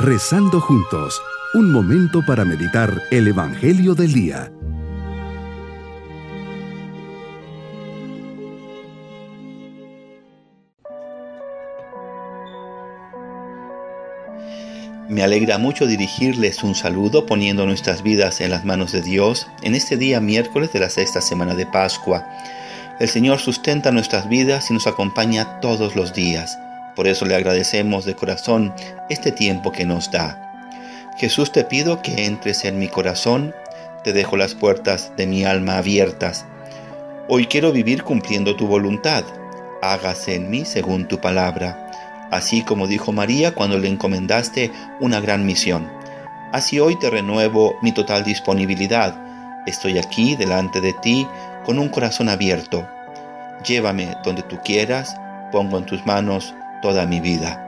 Rezando juntos, un momento para meditar el Evangelio del Día. Me alegra mucho dirigirles un saludo poniendo nuestras vidas en las manos de Dios en este día miércoles de la sexta semana de Pascua. El Señor sustenta nuestras vidas y nos acompaña todos los días. Por eso le agradecemos de corazón este tiempo que nos da. Jesús te pido que entres en mi corazón, te dejo las puertas de mi alma abiertas. Hoy quiero vivir cumpliendo tu voluntad. Hágase en mí según tu palabra, así como dijo María cuando le encomendaste una gran misión. Así hoy te renuevo mi total disponibilidad. Estoy aquí delante de ti con un corazón abierto. Llévame donde tú quieras, pongo en tus manos toda mi vida.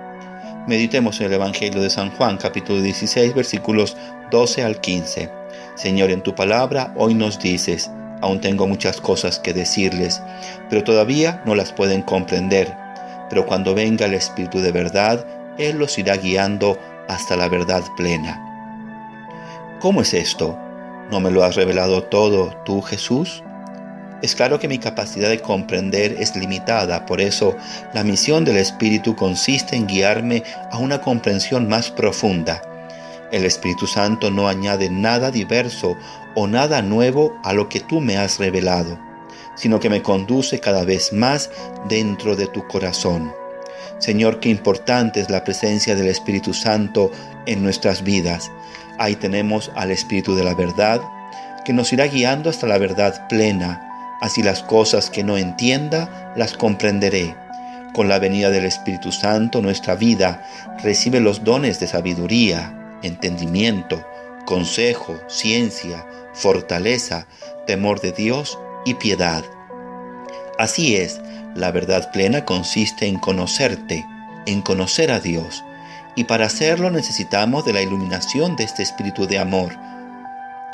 Meditemos en el Evangelio de San Juan, capítulo 16, versículos 12 al 15. Señor, en tu palabra hoy nos dices, aún tengo muchas cosas que decirles, pero todavía no las pueden comprender. Pero cuando venga el Espíritu de verdad, Él los irá guiando hasta la verdad plena. ¿Cómo es esto? ¿No me lo has revelado todo tú, Jesús? Es claro que mi capacidad de comprender es limitada, por eso la misión del Espíritu consiste en guiarme a una comprensión más profunda. El Espíritu Santo no añade nada diverso o nada nuevo a lo que tú me has revelado, sino que me conduce cada vez más dentro de tu corazón. Señor, qué importante es la presencia del Espíritu Santo en nuestras vidas. Ahí tenemos al Espíritu de la verdad, que nos irá guiando hasta la verdad plena Así las cosas que no entienda las comprenderé. Con la venida del Espíritu Santo nuestra vida recibe los dones de sabiduría, entendimiento, consejo, ciencia, fortaleza, temor de Dios y piedad. Así es, la verdad plena consiste en conocerte, en conocer a Dios, y para hacerlo necesitamos de la iluminación de este Espíritu de amor,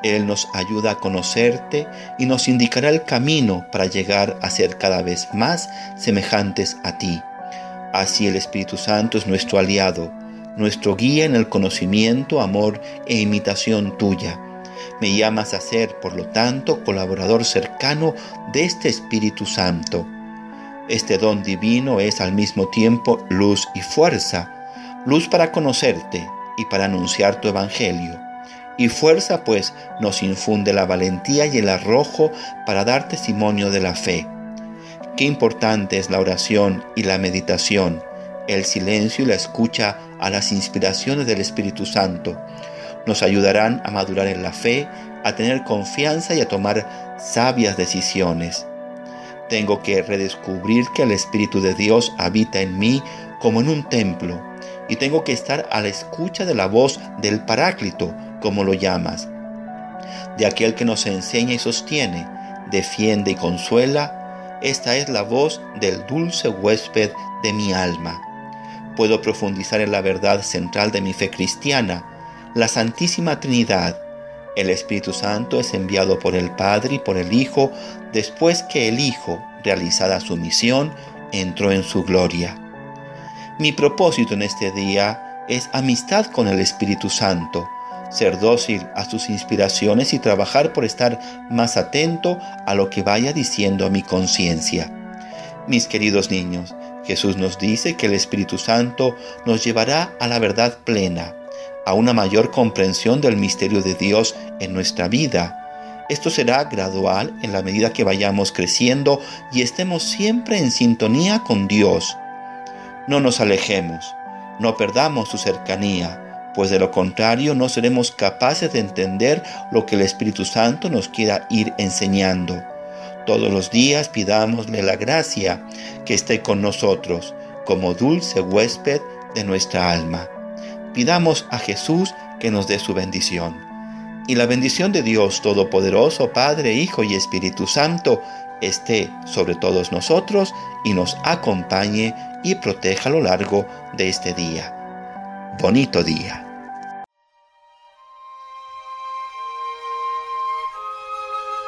él nos ayuda a conocerte y nos indicará el camino para llegar a ser cada vez más semejantes a ti. Así el Espíritu Santo es nuestro aliado, nuestro guía en el conocimiento, amor e imitación tuya. Me llamas a ser, por lo tanto, colaborador cercano de este Espíritu Santo. Este don divino es al mismo tiempo luz y fuerza, luz para conocerte y para anunciar tu Evangelio y fuerza pues nos infunde la valentía y el arrojo para dar testimonio de la fe. Qué importante es la oración y la meditación, el silencio y la escucha a las inspiraciones del Espíritu Santo. Nos ayudarán a madurar en la fe, a tener confianza y a tomar sabias decisiones. Tengo que redescubrir que el Espíritu de Dios habita en mí como en un templo y tengo que estar a la escucha de la voz del Paráclito, como lo llamas, de aquel que nos enseña y sostiene, defiende y consuela, esta es la voz del dulce huésped de mi alma. Puedo profundizar en la verdad central de mi fe cristiana, la Santísima Trinidad. El Espíritu Santo es enviado por el Padre y por el Hijo después que el Hijo, realizada su misión, entró en su gloria. Mi propósito en este día es amistad con el Espíritu Santo, ser dócil a sus inspiraciones y trabajar por estar más atento a lo que vaya diciendo a mi conciencia. Mis queridos niños, Jesús nos dice que el Espíritu Santo nos llevará a la verdad plena, a una mayor comprensión del misterio de Dios en nuestra vida. Esto será gradual en la medida que vayamos creciendo y estemos siempre en sintonía con Dios no nos alejemos, no perdamos su cercanía, pues de lo contrario no seremos capaces de entender lo que el Espíritu Santo nos quiera ir enseñando. Todos los días pidámosle la gracia que esté con nosotros como dulce huésped de nuestra alma. Pidamos a Jesús que nos dé su bendición. Y la bendición de Dios Todopoderoso, Padre, Hijo y Espíritu Santo, esté sobre todos nosotros y nos acompañe y proteja a lo largo de este día. Bonito día.